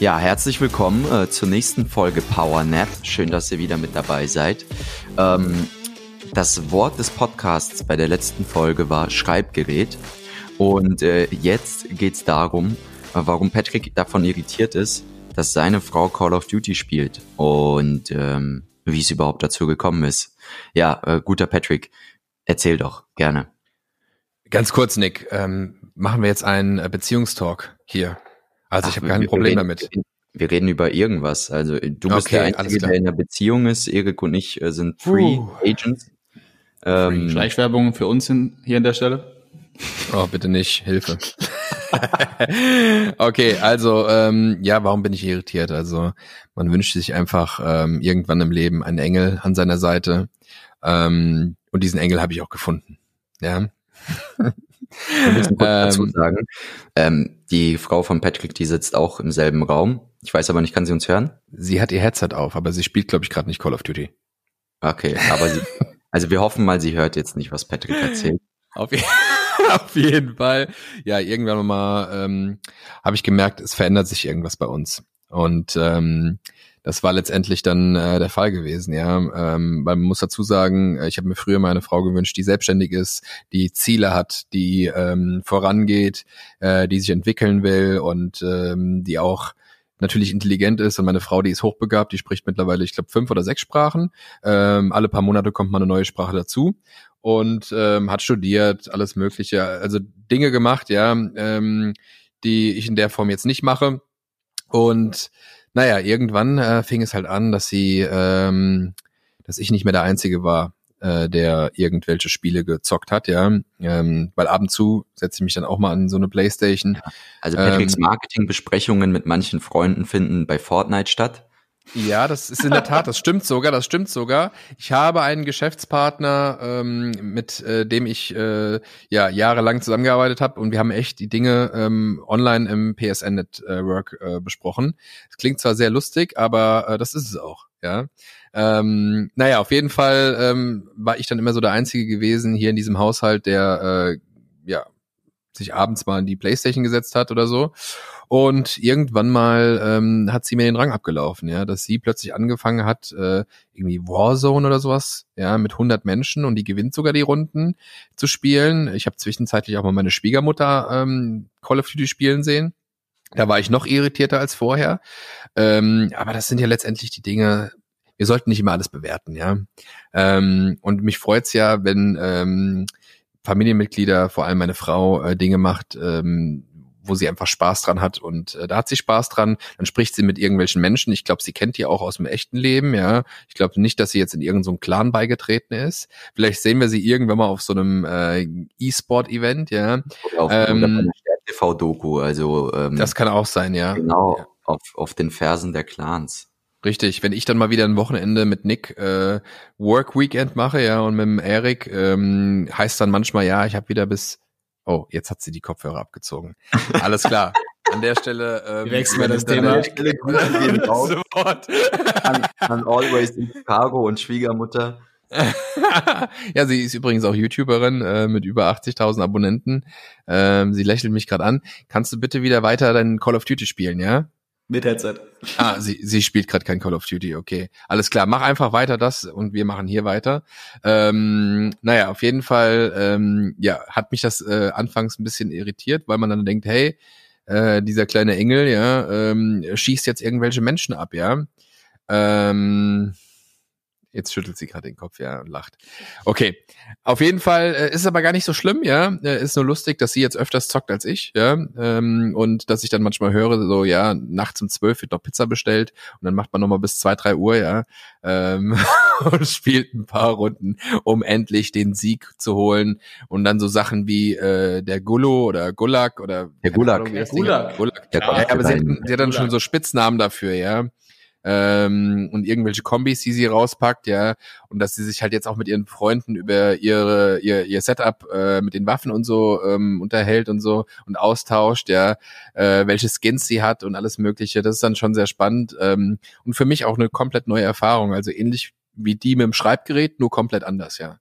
Ja, herzlich willkommen äh, zur nächsten Folge Power Nap. Schön, dass ihr wieder mit dabei seid. Ähm, das Wort des Podcasts bei der letzten Folge war Schreibgerät. Und äh, jetzt geht's darum, äh, warum Patrick davon irritiert ist, dass seine Frau Call of Duty spielt und ähm, wie es überhaupt dazu gekommen ist. Ja, äh, guter Patrick, erzähl doch gerne. Ganz kurz, Nick, ähm, machen wir jetzt einen äh, Beziehungstalk hier. Also Ach, ich habe kein Problem reden, damit. Wir reden über irgendwas. Also du bist okay, der Einzige, der in einer Beziehung ist. Erik und ich äh, sind Free uh. Agents. Ähm, Schleichwerbung für uns in, hier an der Stelle. Oh, bitte nicht. Hilfe. okay, also ähm, ja, warum bin ich irritiert? Also man wünscht sich einfach ähm, irgendwann im Leben einen Engel an seiner Seite. Ähm, und diesen Engel habe ich auch gefunden. Ja. Wir müssen kurz ähm, dazu sagen, ähm, die Frau von Patrick, die sitzt auch im selben Raum. Ich weiß aber nicht, kann sie uns hören? Sie hat ihr Headset auf, aber sie spielt, glaube ich, gerade nicht Call of Duty. Okay, aber sie, also wir hoffen mal, sie hört jetzt nicht, was Patrick erzählt. Auf, auf jeden Fall. Ja, irgendwann mal ähm, habe ich gemerkt, es verändert sich irgendwas bei uns. Und ähm, das war letztendlich dann äh, der Fall gewesen, ja. Ähm, man muss dazu sagen, äh, ich habe mir früher mal eine Frau gewünscht, die selbstständig ist, die Ziele hat, die ähm, vorangeht, äh, die sich entwickeln will und ähm, die auch natürlich intelligent ist und meine Frau, die ist hochbegabt, die spricht mittlerweile, ich glaube, fünf oder sechs Sprachen. Ähm, alle paar Monate kommt mal eine neue Sprache dazu und ähm, hat studiert, alles Mögliche, also Dinge gemacht, ja, ähm, die ich in der Form jetzt nicht mache. Und naja, irgendwann äh, fing es halt an, dass sie, ähm, dass ich nicht mehr der Einzige war, äh, der irgendwelche Spiele gezockt hat, ja. Ähm, weil ab und zu setze ich mich dann auch mal an so eine Playstation. Also Patricks ähm, Marketingbesprechungen mit manchen Freunden finden bei Fortnite statt. Ja, das ist in der Tat, das stimmt sogar, das stimmt sogar. Ich habe einen Geschäftspartner, ähm, mit äh, dem ich äh, ja jahrelang zusammengearbeitet habe und wir haben echt die Dinge ähm, online im PSN Network äh, besprochen. Es klingt zwar sehr lustig, aber äh, das ist es auch, ja. Ähm, naja, auf jeden Fall ähm, war ich dann immer so der Einzige gewesen hier in diesem Haushalt, der äh, sich abends mal in die Playstation gesetzt hat oder so. Und irgendwann mal ähm, hat sie mir den Rang abgelaufen, ja, dass sie plötzlich angefangen hat, äh, irgendwie Warzone oder sowas, ja, mit 100 Menschen und die gewinnt sogar die Runden zu spielen. Ich habe zwischenzeitlich auch mal meine Schwiegermutter ähm, Call of Duty spielen sehen. Da war ich noch irritierter als vorher. Ähm, aber das sind ja letztendlich die Dinge, wir sollten nicht immer alles bewerten, ja. Ähm, und mich freut's ja, wenn ähm, Familienmitglieder, vor allem meine Frau, äh, Dinge macht, ähm, wo sie einfach Spaß dran hat und äh, da hat sie Spaß dran. Dann spricht sie mit irgendwelchen Menschen. Ich glaube, sie kennt die auch aus dem echten Leben, ja. Ich glaube nicht, dass sie jetzt in irgendeinem so Clan beigetreten ist. Vielleicht sehen wir sie irgendwann mal auf so einem äh, E-Sport-Event, ja. Oder auf ähm, TV-Doku, also ähm, das kann auch sein, ja. Genau, ja. auf, auf den Fersen der Clans. Richtig, wenn ich dann mal wieder ein Wochenende mit Nick äh, Work Weekend mache, ja, und mit dem Erik, ähm, heißt dann manchmal, ja, ich habe wieder bis Oh, jetzt hat sie die Kopfhörer abgezogen. Alles klar. An der Stelle ähm, wechseln wir das Thema. Stelle Sofort. an, an Always in Chicago und Schwiegermutter. ja, sie ist übrigens auch YouTuberin äh, mit über 80.000 Abonnenten. Ähm, sie lächelt mich gerade an. Kannst du bitte wieder weiter dein Call of Duty spielen, ja? Mit Headset. Ah, sie, sie spielt gerade kein Call of Duty, okay. Alles klar, mach einfach weiter das und wir machen hier weiter. Ähm, naja, auf jeden Fall, ähm, ja, hat mich das äh, anfangs ein bisschen irritiert, weil man dann denkt, hey, äh, dieser kleine Engel, ja, ähm, schießt jetzt irgendwelche Menschen ab, ja. Ähm, Jetzt schüttelt sie gerade den Kopf, ja, und lacht. Okay. Auf jeden Fall äh, ist es aber gar nicht so schlimm, ja. Äh, ist nur lustig, dass sie jetzt öfters zockt als ich, ja. Ähm, und dass ich dann manchmal höre, so, ja, nachts um zwölf wird noch Pizza bestellt und dann macht man nochmal bis zwei, drei Uhr, ja. Ähm, und spielt ein paar Runden, um endlich den Sieg zu holen. Und dann so Sachen wie äh, der Gullo oder Gulag oder der Gulag. Ahnung, der Gulag. Gulag. Der ja, aber sie sie hat dann schon so Spitznamen dafür, ja ähm, und irgendwelche Kombis, die sie rauspackt, ja, und dass sie sich halt jetzt auch mit ihren Freunden über ihre ihr, ihr Setup äh, mit den Waffen und so ähm, unterhält und so und austauscht, ja, äh, welche Skins sie hat und alles Mögliche. Das ist dann schon sehr spannend ähm, und für mich auch eine komplett neue Erfahrung. Also ähnlich wie die mit dem Schreibgerät, nur komplett anders, ja.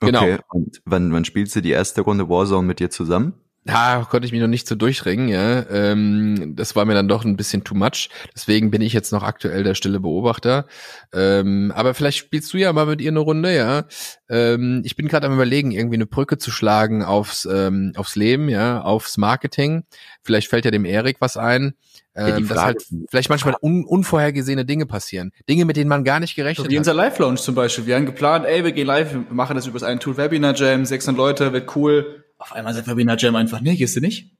Genau. Okay. Und wann, wann spielst du die erste Runde Warzone mit dir zusammen? Da konnte ich mich noch nicht so durchringen, ja. Ähm, das war mir dann doch ein bisschen too much. Deswegen bin ich jetzt noch aktuell der stille Beobachter. Ähm, aber vielleicht spielst du ja mal mit ihr eine Runde, ja. Ähm, ich bin gerade am überlegen, irgendwie eine Brücke zu schlagen aufs, ähm, aufs Leben, ja, aufs Marketing. Vielleicht fällt ja dem Erik was ein. Ähm, dass halt vielleicht manchmal un unvorhergesehene Dinge passieren. Dinge, mit denen man gar nicht gerechnet so wie hat. Wie unser Live-Launch zum Beispiel. Wir haben geplant, ey, wir gehen live, wir machen das über das einen Tool Webinar Jam, 600 Leute, wird cool auf einmal sagt Fabiana Jam einfach, nee, gehst du nicht?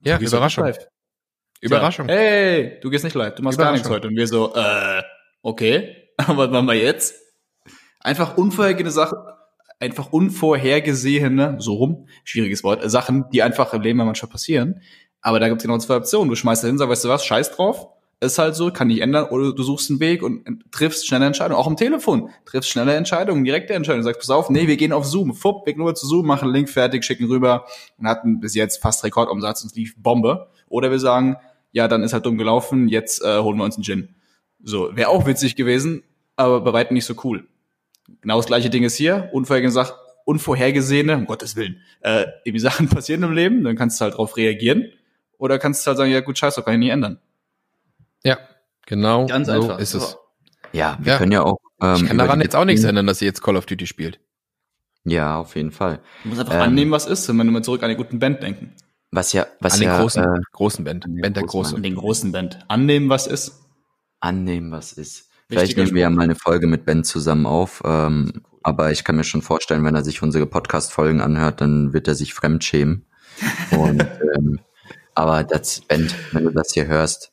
Ja, du Überraschung. Überraschung. Ja, hey, du gehst nicht live, du machst gar nichts heute. Und wir so, äh, okay, was machen wir jetzt? Einfach unvorhergesehene Sachen, einfach unvorhergesehene, so rum, schwieriges Wort, Sachen, die einfach im Leben manchmal passieren. Aber da gibt es genau zwei Optionen. Du schmeißt da hin, sagst, weißt du was, scheiß drauf, ist halt so, kann nicht ändern, oder du suchst einen Weg und triffst schnelle Entscheidungen, auch am Telefon, triffst schnelle Entscheidungen, direkte Entscheidungen, sagst, pass auf, nee, wir gehen auf Zoom, fupp, gehen nur zu Zoom, machen Link fertig, schicken rüber und hatten bis jetzt fast Rekordumsatz und lief Bombe. Oder wir sagen, ja, dann ist halt dumm gelaufen, jetzt äh, holen wir uns einen Gin. So, wäre auch witzig gewesen, aber bei weitem nicht so cool. Genau das gleiche Ding ist hier, unvorhergesehene, um Gottes Willen, äh, irgendwie Sachen passieren im Leben, dann kannst du halt drauf reagieren. Oder kannst du halt sagen, ja gut, scheiße, kann ich nie ändern. Ja, genau. Ganz so einfach. ist es. Ja, wir ja. können ja auch. Ähm, ich kann daran jetzt auch nichts ändern, dass sie jetzt Call of Duty spielt. Ja, auf jeden Fall. Du musst einfach ähm, annehmen, was ist, wenn wir mal zurück an die guten Band denken. Was ja, was an ja, den großen, äh, großen Band, Band der große. An den großen Band. Annehmen, was ist. Annehmen, was ist. Vielleicht nehmen wir ja mal eine Folge mit Ben zusammen auf. Ähm, cool. Aber ich kann mir schon vorstellen, wenn er sich unsere Podcast-Folgen anhört, dann wird er sich fremdschämen. Und, ähm, aber das, Ben, wenn du das hier hörst,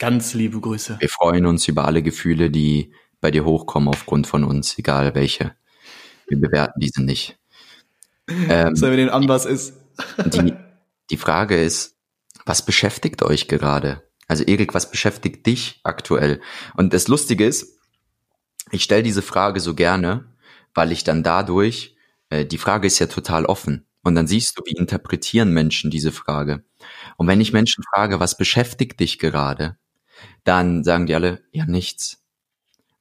Ganz liebe Grüße. Wir freuen uns über alle Gefühle, die bei dir hochkommen aufgrund von uns, egal welche. Wir bewerten diese nicht. Ähm, so, wenn den Anbass ist. die, die Frage ist, was beschäftigt euch gerade? Also Erik, was beschäftigt dich aktuell? Und das Lustige ist, ich stelle diese Frage so gerne, weil ich dann dadurch, äh, die Frage ist ja total offen. Und dann siehst du, wie interpretieren Menschen diese Frage. Und wenn ich Menschen frage, was beschäftigt dich gerade, dann sagen die alle, ja, nichts.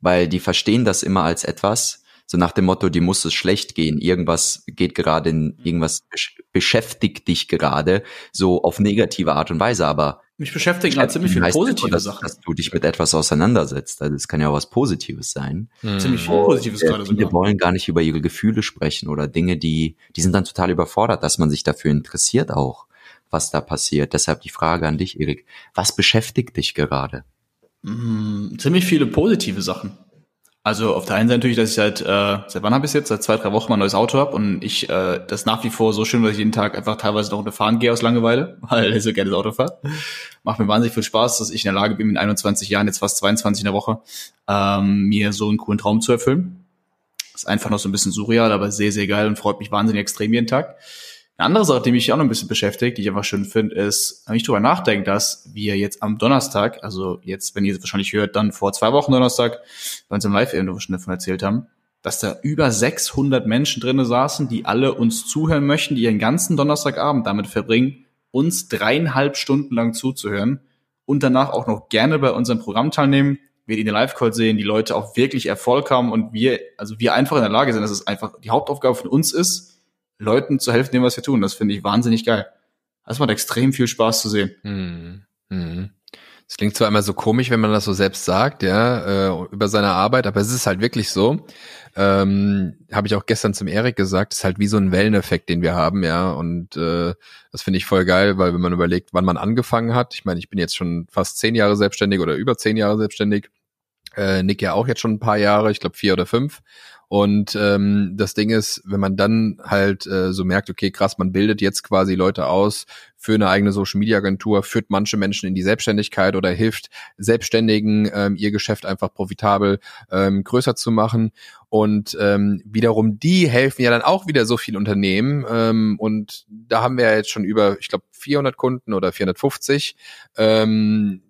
Weil die verstehen das immer als etwas, so nach dem Motto, die muss es schlecht gehen, irgendwas geht gerade in, irgendwas beschäftigt dich gerade, so auf negative Art und Weise, aber mich beschäftigt halt ziemlich viel positive dass, Sachen. Dass du dich mit etwas auseinandersetzt. Also es kann ja auch was Positives sein. Mhm. Ziemlich viel Positives gerade sogar. Viele wollen gar nicht über ihre Gefühle sprechen oder Dinge, die, die sind dann total überfordert, dass man sich dafür interessiert auch was da passiert. Deshalb die Frage an dich, Erik. Was beschäftigt dich gerade? Mm, ziemlich viele positive Sachen. Also auf der einen Seite natürlich, dass ich seit, äh, seit wann habe ich jetzt? Seit zwei, drei Wochen mein neues Auto habe und ich äh, das nach wie vor so schön, dass ich jeden Tag einfach teilweise noch fahren gehe aus Langeweile, weil ich so gerne das Auto fahre. Macht mir wahnsinnig viel Spaß, dass ich in der Lage bin, mit 21 Jahren, jetzt fast 22 in der Woche, ähm, mir so einen coolen Traum zu erfüllen. Ist einfach noch so ein bisschen surreal, aber sehr, sehr geil und freut mich wahnsinnig extrem jeden Tag. Eine andere Sache, die mich auch noch ein bisschen beschäftigt, die ich einfach schön finde, ist, wenn ich darüber nachdenke, dass wir jetzt am Donnerstag, also jetzt, wenn ihr es wahrscheinlich hört, dann vor zwei Wochen Donnerstag bei uns im Live-Event schon davon erzählt haben, dass da über 600 Menschen drinnen saßen, die alle uns zuhören möchten, die ihren ganzen Donnerstagabend damit verbringen, uns dreieinhalb Stunden lang zuzuhören und danach auch noch gerne bei unserem Programm teilnehmen, wir in den Live-Call sehen, die Leute auch wirklich Erfolg haben und wir, also wir einfach in der Lage sind, dass es einfach die Hauptaufgabe von uns ist, Leuten zu helfen, dem was wir tun. Das finde ich wahnsinnig geil. Das macht extrem viel Spaß zu sehen. Mhm. Mhm. Es klingt zwar immer so komisch, wenn man das so selbst sagt, ja, äh, über seine Arbeit, aber es ist halt wirklich so. Ähm, Habe ich auch gestern zum Erik gesagt, es ist halt wie so ein Welleneffekt, den wir haben, ja. Und äh, das finde ich voll geil, weil wenn man überlegt, wann man angefangen hat, ich meine, ich bin jetzt schon fast zehn Jahre selbstständig oder über zehn Jahre selbstständig, äh, Nick ja auch jetzt schon ein paar Jahre, ich glaube vier oder fünf. Und ähm, das Ding ist, wenn man dann halt äh, so merkt, okay, krass, man bildet jetzt quasi Leute aus für eine eigene Social Media Agentur, führt manche Menschen in die Selbstständigkeit oder hilft Selbstständigen ähm, ihr Geschäft einfach profitabel ähm, größer zu machen. Und ähm, wiederum die helfen ja dann auch wieder so viel Unternehmen. Ähm, und da haben wir ja jetzt schon über, ich glaube, 400 Kunden oder 450. Ähm,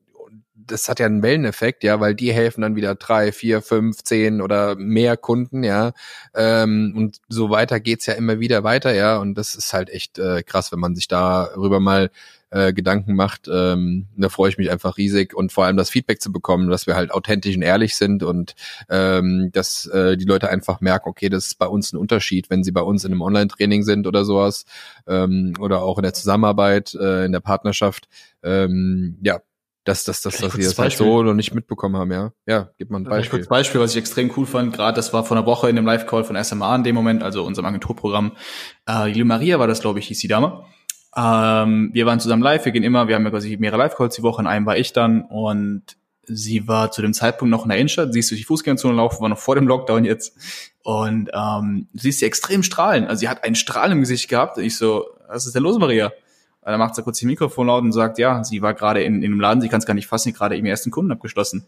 das hat ja einen Welleneffekt, ja, weil die helfen dann wieder drei, vier, fünf, zehn oder mehr Kunden, ja. Ähm, und so weiter geht's ja immer wieder weiter, ja. Und das ist halt echt äh, krass, wenn man sich darüber mal äh, Gedanken macht. Ähm, da freue ich mich einfach riesig und vor allem das Feedback zu bekommen, dass wir halt authentisch und ehrlich sind und ähm, dass äh, die Leute einfach merken, okay, das ist bei uns ein Unterschied, wenn sie bei uns in einem Online-Training sind oder sowas ähm, oder auch in der Zusammenarbeit, äh, in der Partnerschaft. Ähm, ja, dass, dass, dass, dass wir das halt so noch nicht mitbekommen haben, ja. Ja, gib mal ein Beispiel. Kurz Beispiel, was ich extrem cool fand, gerade das war vor einer Woche in dem Live-Call von SMA in dem Moment, also unserem Agenturprogramm. Äh, die Maria war das, glaube ich, hieß die Dame. Ähm, wir waren zusammen live, wir gehen immer, wir haben ja quasi mehrere Live-Calls die Woche, in einem war ich dann und sie war zu dem Zeitpunkt noch in der Innenstadt, sie ist durch die Fußgängerzone laufen, war noch vor dem Lockdown jetzt und ähm, sie ist extrem strahlen, also sie hat einen Strahl im Gesicht gehabt und ich so, was ist denn los, Maria? Dann macht sie kurz die Mikrofon laut und sagt, ja, sie war gerade in, in einem Laden, sie kann es gar nicht fassen, gerade eben ersten Kunden abgeschlossen.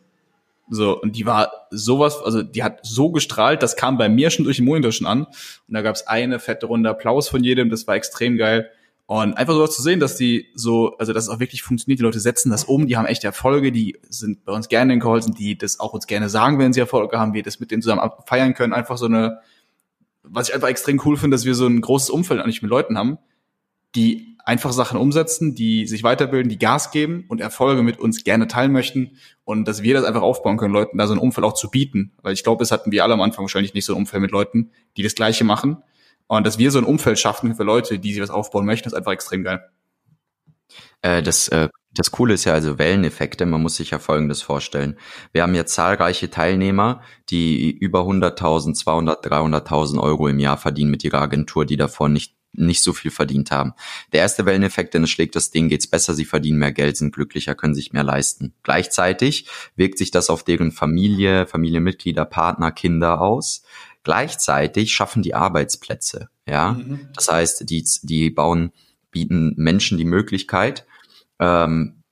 So, und die war sowas, also die hat so gestrahlt, das kam bei mir schon durch den Monitor schon an. Und da gab es eine fette Runde Applaus von jedem, das war extrem geil. Und einfach sowas zu sehen, dass die so, also dass es auch wirklich funktioniert, die Leute setzen das um, die haben echt Erfolge, die sind bei uns gerne in Calls und die das auch uns gerne sagen, wenn sie Erfolge haben, wir das mit denen zusammen feiern können. Einfach so eine, was ich einfach extrem cool finde, dass wir so ein großes Umfeld eigentlich mit Leuten haben, die einfach Sachen umsetzen, die sich weiterbilden, die Gas geben und Erfolge mit uns gerne teilen möchten und dass wir das einfach aufbauen können, Leuten da so ein Umfeld auch zu bieten. Weil ich glaube, es hatten wir alle am Anfang wahrscheinlich nicht so ein Umfeld mit Leuten, die das Gleiche machen. Und dass wir so ein Umfeld schaffen für Leute, die sich was aufbauen möchten, ist einfach extrem geil. Äh, das, äh, das Coole ist ja also Welleneffekte. Man muss sich ja Folgendes vorstellen. Wir haben jetzt zahlreiche Teilnehmer, die über 100.000, 200, 300.000 Euro im Jahr verdienen mit ihrer Agentur, die davor nicht nicht so viel verdient haben. Der erste Welleneffekt, denn es schlägt das Ding, geht's besser, sie verdienen mehr Geld, sind glücklicher, können sich mehr leisten. Gleichzeitig wirkt sich das auf deren Familie, Familienmitglieder, Partner, Kinder aus. Gleichzeitig schaffen die Arbeitsplätze, ja. Mhm. Das heißt, die, die bauen, bieten Menschen die Möglichkeit, ähm,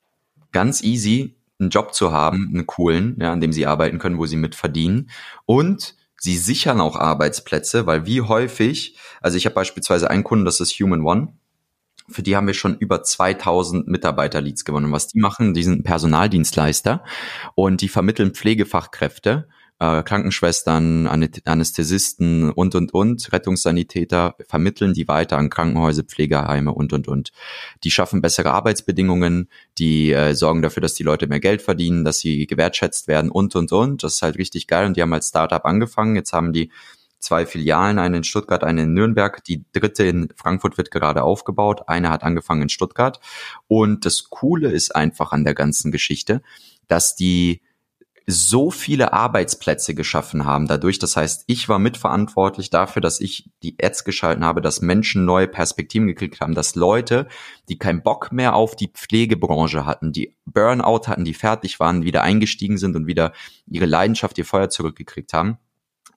ganz easy einen Job zu haben, einen coolen, ja, an dem sie arbeiten können, wo sie mit verdienen und sie sichern auch Arbeitsplätze, weil wie häufig, also ich habe beispielsweise einen Kunden, das ist Human One, für die haben wir schon über 2000 Mitarbeiter-Leads gewonnen. was die machen, die sind Personaldienstleister und die vermitteln Pflegefachkräfte äh, Krankenschwestern, Anästhesisten und, und, und, Rettungssanitäter vermitteln die weiter an Krankenhäuser, Pflegeheime und, und, und. Die schaffen bessere Arbeitsbedingungen, die äh, sorgen dafür, dass die Leute mehr Geld verdienen, dass sie gewertschätzt werden und, und, und. Das ist halt richtig geil und die haben als Startup angefangen. Jetzt haben die zwei Filialen, eine in Stuttgart, eine in Nürnberg. Die dritte in Frankfurt wird gerade aufgebaut. Eine hat angefangen in Stuttgart. Und das Coole ist einfach an der ganzen Geschichte, dass die so viele Arbeitsplätze geschaffen haben dadurch. Das heißt, ich war mitverantwortlich dafür, dass ich die Ads geschalten habe, dass Menschen neue Perspektiven gekriegt haben, dass Leute, die keinen Bock mehr auf die Pflegebranche hatten, die Burnout hatten, die fertig waren, wieder eingestiegen sind und wieder ihre Leidenschaft, ihr Feuer zurückgekriegt haben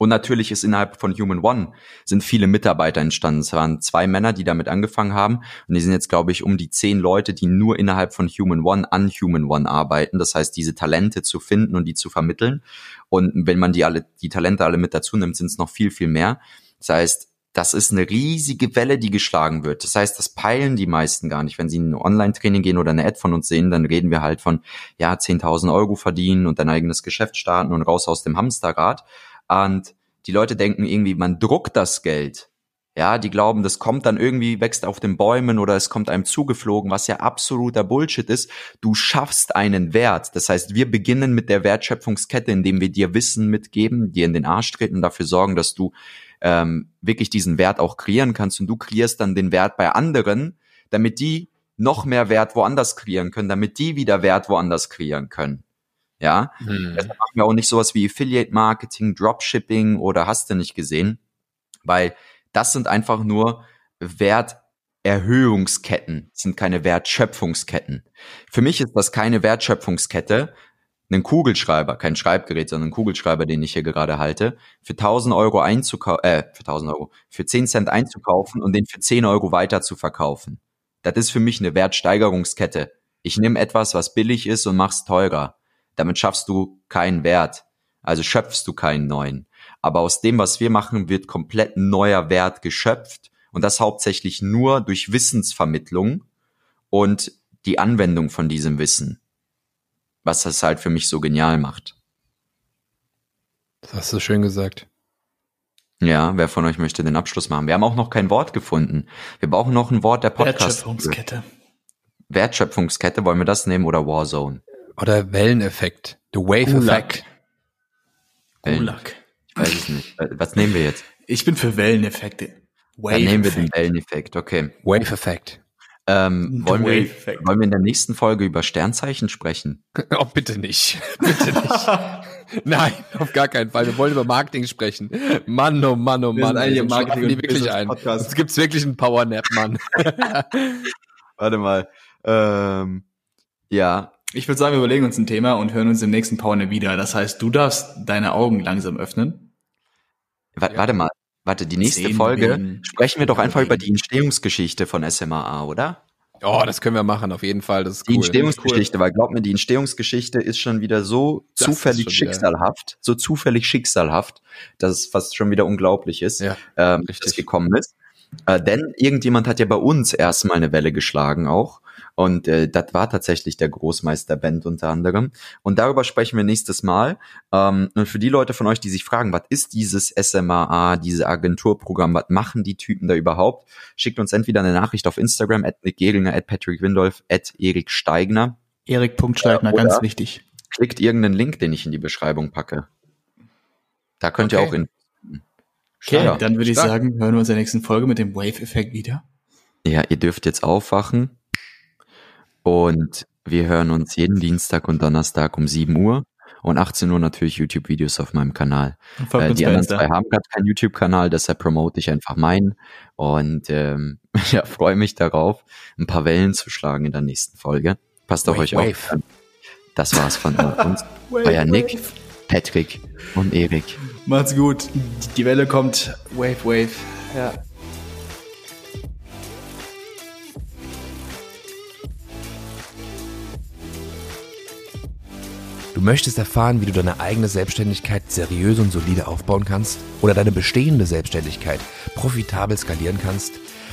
und natürlich ist innerhalb von Human One sind viele Mitarbeiter entstanden. Es waren zwei Männer, die damit angefangen haben. Und die sind jetzt, glaube ich, um die zehn Leute, die nur innerhalb von Human One an Human One arbeiten. Das heißt, diese Talente zu finden und die zu vermitteln. Und wenn man die alle, die Talente alle mit dazu nimmt, sind es noch viel, viel mehr. Das heißt, das ist eine riesige Welle, die geschlagen wird. Das heißt, das peilen die meisten gar nicht. Wenn sie in ein Online-Training gehen oder eine Ad von uns sehen, dann reden wir halt von, ja, 10.000 Euro verdienen und dein eigenes Geschäft starten und raus aus dem Hamsterrad. Und die Leute denken irgendwie, man druckt das Geld. Ja, die glauben, das kommt dann irgendwie, wächst auf den Bäumen oder es kommt einem zugeflogen, was ja absoluter Bullshit ist. Du schaffst einen Wert. Das heißt, wir beginnen mit der Wertschöpfungskette, indem wir dir Wissen mitgeben, dir in den Arsch treten und dafür sorgen, dass du ähm, wirklich diesen Wert auch kreieren kannst und du kreierst dann den Wert bei anderen, damit die noch mehr Wert woanders kreieren können, damit die wieder Wert woanders kreieren können. Ja, hm. deshalb machen wir auch nicht sowas wie Affiliate Marketing, Dropshipping oder hast du nicht gesehen, weil das sind einfach nur Werterhöhungsketten, sind keine Wertschöpfungsketten. Für mich ist das keine Wertschöpfungskette, einen Kugelschreiber, kein Schreibgerät, sondern einen Kugelschreiber, den ich hier gerade halte, für 1000 Euro einzukaufen, äh, für 1000 Euro, für 10 Cent einzukaufen und den für 10 Euro weiter zu verkaufen. Das ist für mich eine Wertsteigerungskette. Ich nehme etwas, was billig ist und mach's teurer. Damit schaffst du keinen Wert. Also schöpfst du keinen neuen. Aber aus dem, was wir machen, wird komplett neuer Wert geschöpft und das hauptsächlich nur durch Wissensvermittlung und die Anwendung von diesem Wissen was das halt für mich so genial macht. Das hast du schön gesagt. Ja, wer von euch möchte den Abschluss machen? Wir haben auch noch kein Wort gefunden. Wir brauchen noch ein Wort der Podcast. Wertschöpfungskette. Wertschöpfungskette, wollen wir das nehmen oder Warzone? Oder Welleneffekt. The Wave Effect. Gulag. Ich weiß es nicht. Was nehmen wir jetzt? Ich bin für Welleneffekte. Wave Dann nehmen wir den Welleneffekt, okay. Wave Effekt. Ähm, wollen, wir, wollen wir in der nächsten Folge über Sternzeichen sprechen? Oh, bitte nicht. Bitte nicht. Nein, auf gar keinen Fall. Wir wollen über Marketing sprechen. Mann, oh Mann, oh Mann. Wir Marketing die wirklich ein. Es gibt wirklich einen Powernap, Mann. Warte mal. Ähm, ja. Ich würde sagen, wir überlegen uns ein Thema und hören uns im nächsten Powernap wieder. Das heißt, du darfst deine Augen langsam öffnen. Warte, ja. warte mal. Warte, die nächste Zehn Folge Millionen. sprechen wir doch einfach über die Entstehungsgeschichte von SMAA, oder? Oh, das können wir machen, auf jeden Fall. Das ist die cool. Entstehungsgeschichte, cool. weil glaub mir, die Entstehungsgeschichte ist schon wieder so das zufällig schicksalhaft, so zufällig schicksalhaft, dass es fast schon wieder unglaublich ist, ja, ähm, dass es gekommen ist. Äh, denn irgendjemand hat ja bei uns erstmal eine Welle geschlagen auch. Und äh, das war tatsächlich der Großmeister Band unter anderem. Und darüber sprechen wir nächstes Mal. Ähm, und für die Leute von euch, die sich fragen, was ist dieses SMAA, diese Agenturprogramm, was machen die Typen da überhaupt? Schickt uns entweder eine Nachricht auf Instagram, at Nick Geringer, at Patrick Windolf, at Erik Steigner. Erik.Steigner, ja, ganz wichtig. Klickt irgendeinen Link, den ich in die Beschreibung packe. Da könnt okay. ihr auch in Okay, ja, dann würde ich sagen, hören wir uns in der nächsten Folge mit dem Wave-Effekt wieder. Ja, ihr dürft jetzt aufwachen und wir hören uns jeden Dienstag und Donnerstag um 7 Uhr und 18 Uhr natürlich YouTube-Videos auf meinem Kanal. Äh, die anderen zwei haben gerade keinen YouTube-Kanal, deshalb promote ich einfach meinen und ähm, ja, freue mich darauf, ein paar Wellen zu schlagen in der nächsten Folge. Passt auf euch wave. auf. Das war's von uns. Euer Nick, Patrick und Erik. Macht's gut. Die Welle kommt. Wave, wave. Ja. Du möchtest erfahren, wie du deine eigene Selbstständigkeit seriös und solide aufbauen kannst oder deine bestehende Selbstständigkeit profitabel skalieren kannst?